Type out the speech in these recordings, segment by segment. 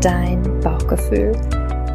dein Bauchgefühl,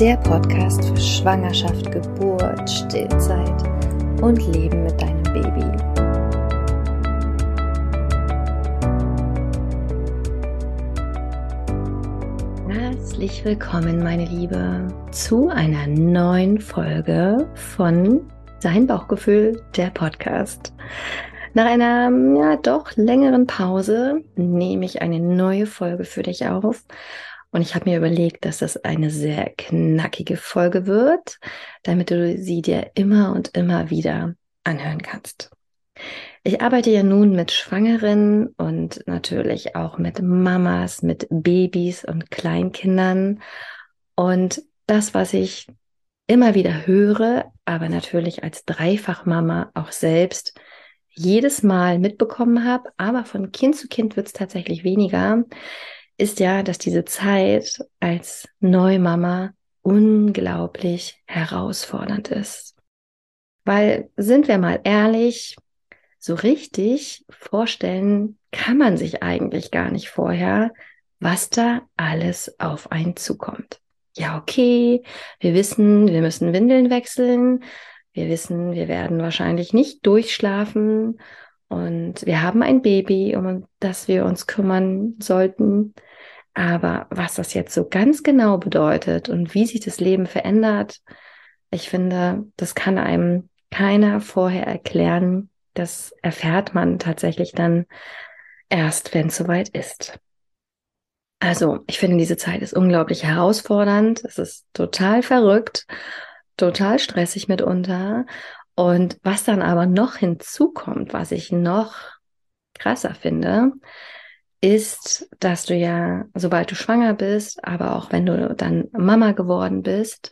der Podcast für Schwangerschaft, Geburt, Stillzeit und Leben mit deinem Baby. Herzlich willkommen, meine Liebe, zu einer neuen Folge von Dein Bauchgefühl, der Podcast. Nach einer ja doch längeren Pause nehme ich eine neue Folge für dich auf. Und ich habe mir überlegt, dass das eine sehr knackige Folge wird, damit du sie dir immer und immer wieder anhören kannst. Ich arbeite ja nun mit Schwangeren und natürlich auch mit Mamas, mit Babys und Kleinkindern. Und das, was ich immer wieder höre, aber natürlich als Dreifachmama auch selbst, jedes Mal mitbekommen habe, aber von Kind zu Kind wird es tatsächlich weniger, ist ja, dass diese Zeit als Neumama unglaublich herausfordernd ist. Weil, sind wir mal ehrlich, so richtig vorstellen kann man sich eigentlich gar nicht vorher, was da alles auf einen zukommt. Ja, okay, wir wissen, wir müssen Windeln wechseln, wir wissen, wir werden wahrscheinlich nicht durchschlafen und wir haben ein Baby, um das wir uns kümmern sollten. Aber was das jetzt so ganz genau bedeutet und wie sich das Leben verändert, ich finde, das kann einem keiner vorher erklären. Das erfährt man tatsächlich dann erst, wenn es soweit ist. Also, ich finde, diese Zeit ist unglaublich herausfordernd. Es ist total verrückt total stressig mitunter. Und was dann aber noch hinzukommt, was ich noch krasser finde, ist, dass du ja, sobald du schwanger bist, aber auch wenn du dann Mama geworden bist,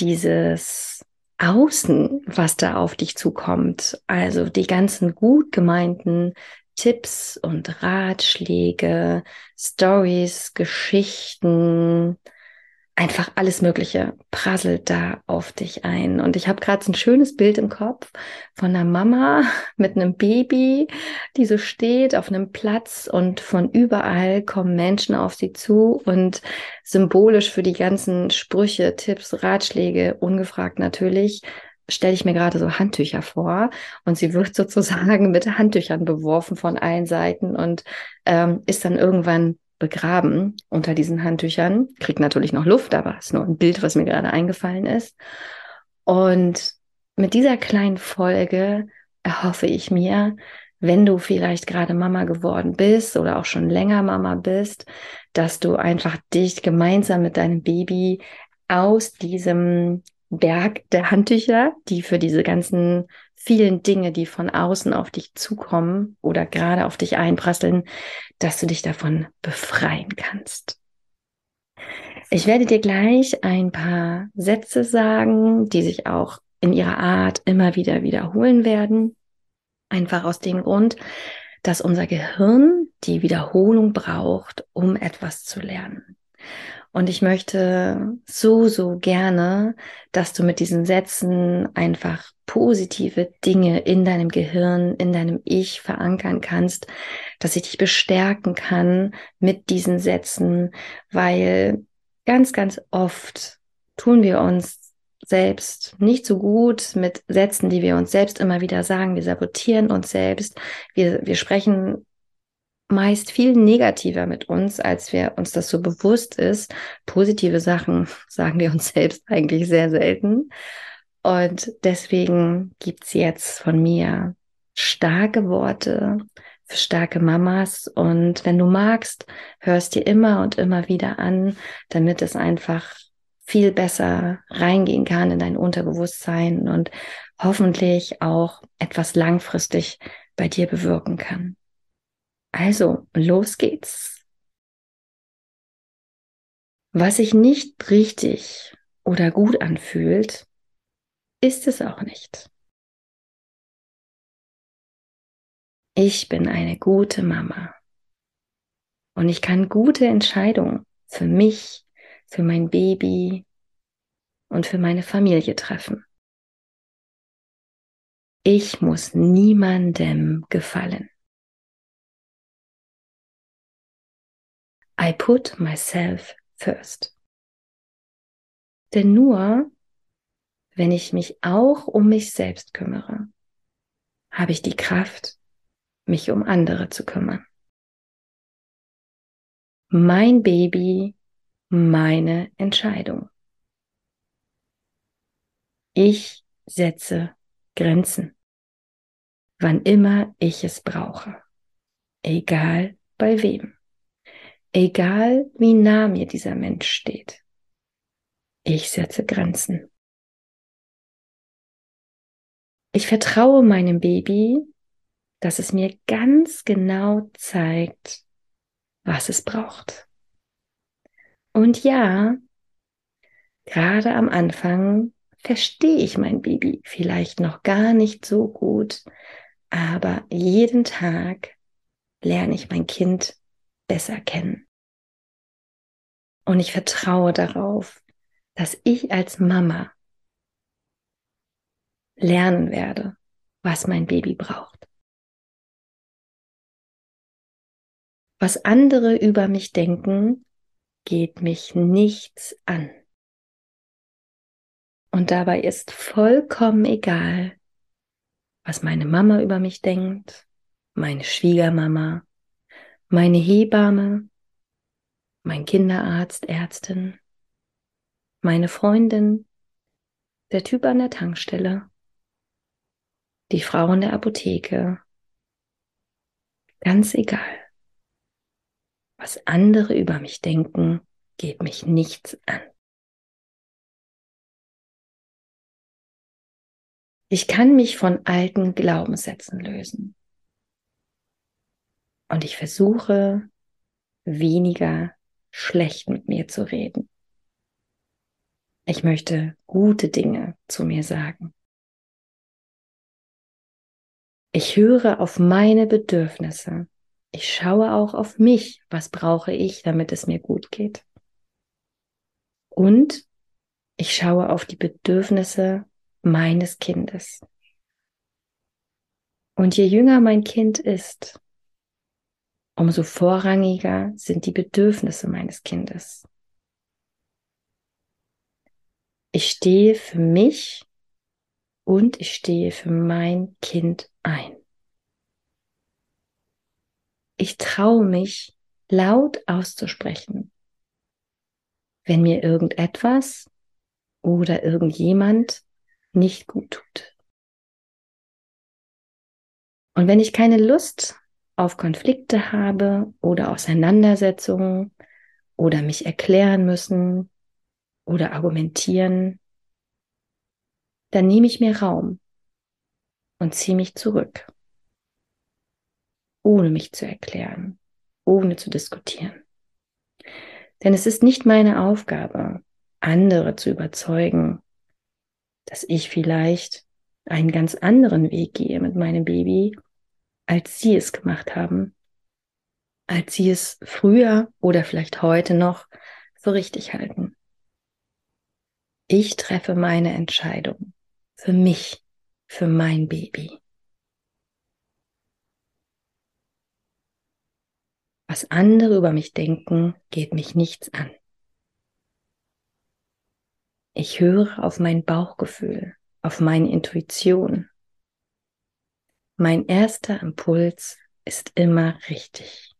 dieses Außen, was da auf dich zukommt, also die ganzen gut gemeinten Tipps und Ratschläge, Stories, Geschichten, einfach alles Mögliche prasselt da auf dich ein. Und ich habe gerade so ein schönes Bild im Kopf von einer Mama mit einem Baby, die so steht auf einem Platz und von überall kommen Menschen auf sie zu und symbolisch für die ganzen Sprüche, Tipps, Ratschläge, ungefragt natürlich, stelle ich mir gerade so Handtücher vor und sie wird sozusagen mit Handtüchern beworfen von allen Seiten und ähm, ist dann irgendwann begraben unter diesen Handtüchern. Kriegt natürlich noch Luft, aber ist nur ein Bild, was mir gerade eingefallen ist. Und mit dieser kleinen Folge erhoffe ich mir, wenn du vielleicht gerade Mama geworden bist oder auch schon länger Mama bist, dass du einfach dich gemeinsam mit deinem Baby aus diesem Berg der Handtücher, die für diese ganzen vielen Dinge, die von außen auf dich zukommen oder gerade auf dich einprasseln, dass du dich davon befreien kannst. Ich werde dir gleich ein paar Sätze sagen, die sich auch in ihrer Art immer wieder wiederholen werden. Einfach aus dem Grund, dass unser Gehirn die Wiederholung braucht, um etwas zu lernen. Und ich möchte so, so gerne, dass du mit diesen Sätzen einfach positive Dinge in deinem Gehirn, in deinem Ich verankern kannst, dass ich dich bestärken kann mit diesen Sätzen, weil ganz, ganz oft tun wir uns selbst nicht so gut mit Sätzen, die wir uns selbst immer wieder sagen. Wir sabotieren uns selbst. Wir, wir sprechen meist viel negativer mit uns, als wir uns das so bewusst ist. Positive Sachen sagen wir uns selbst eigentlich sehr selten. Und deswegen gibt's jetzt von mir starke Worte für starke Mamas. Und wenn du magst, hörst dir immer und immer wieder an, damit es einfach viel besser reingehen kann in dein Unterbewusstsein und hoffentlich auch etwas langfristig bei dir bewirken kann. Also, los geht's. Was sich nicht richtig oder gut anfühlt, ist es auch nicht. Ich bin eine gute Mama und ich kann gute Entscheidungen für mich, für mein Baby und für meine Familie treffen. Ich muss niemandem gefallen. I put myself first. Denn nur wenn ich mich auch um mich selbst kümmere, habe ich die Kraft, mich um andere zu kümmern. Mein Baby, meine Entscheidung. Ich setze Grenzen, wann immer ich es brauche, egal bei wem, egal wie nah mir dieser Mensch steht. Ich setze Grenzen. Ich vertraue meinem Baby, dass es mir ganz genau zeigt, was es braucht. Und ja, gerade am Anfang verstehe ich mein Baby vielleicht noch gar nicht so gut, aber jeden Tag lerne ich mein Kind besser kennen. Und ich vertraue darauf, dass ich als Mama lernen werde, was mein Baby braucht. Was andere über mich denken, geht mich nichts an. Und dabei ist vollkommen egal, was meine Mama über mich denkt, meine Schwiegermama, meine Hebamme, mein Kinderarzt, Ärztin, meine Freundin, der Typ an der Tankstelle, die Frau in der Apotheke. Ganz egal. Was andere über mich denken, geht mich nichts an. Ich kann mich von alten Glaubenssätzen lösen. Und ich versuche weniger schlecht mit mir zu reden. Ich möchte gute Dinge zu mir sagen. Ich höre auf meine Bedürfnisse. Ich schaue auch auf mich. Was brauche ich, damit es mir gut geht? Und ich schaue auf die Bedürfnisse meines Kindes. Und je jünger mein Kind ist, umso vorrangiger sind die Bedürfnisse meines Kindes. Ich stehe für mich und ich stehe für mein Kind ein. Ich traue mich laut auszusprechen, wenn mir irgendetwas oder irgendjemand nicht gut tut. Und wenn ich keine Lust auf Konflikte habe oder Auseinandersetzungen oder mich erklären müssen oder argumentieren, dann nehme ich mir Raum und ziehe mich zurück, ohne mich zu erklären, ohne zu diskutieren. Denn es ist nicht meine Aufgabe, andere zu überzeugen dass ich vielleicht einen ganz anderen Weg gehe mit meinem Baby, als sie es gemacht haben, als sie es früher oder vielleicht heute noch für richtig halten. Ich treffe meine Entscheidung für mich, für mein Baby. Was andere über mich denken, geht mich nichts an. Ich höre auf mein Bauchgefühl, auf meine Intuition. Mein erster Impuls ist immer richtig.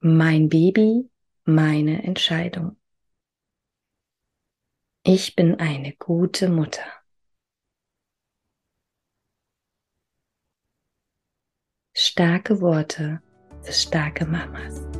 Mein Baby, meine Entscheidung. Ich bin eine gute Mutter. Starke Worte für starke Mamas.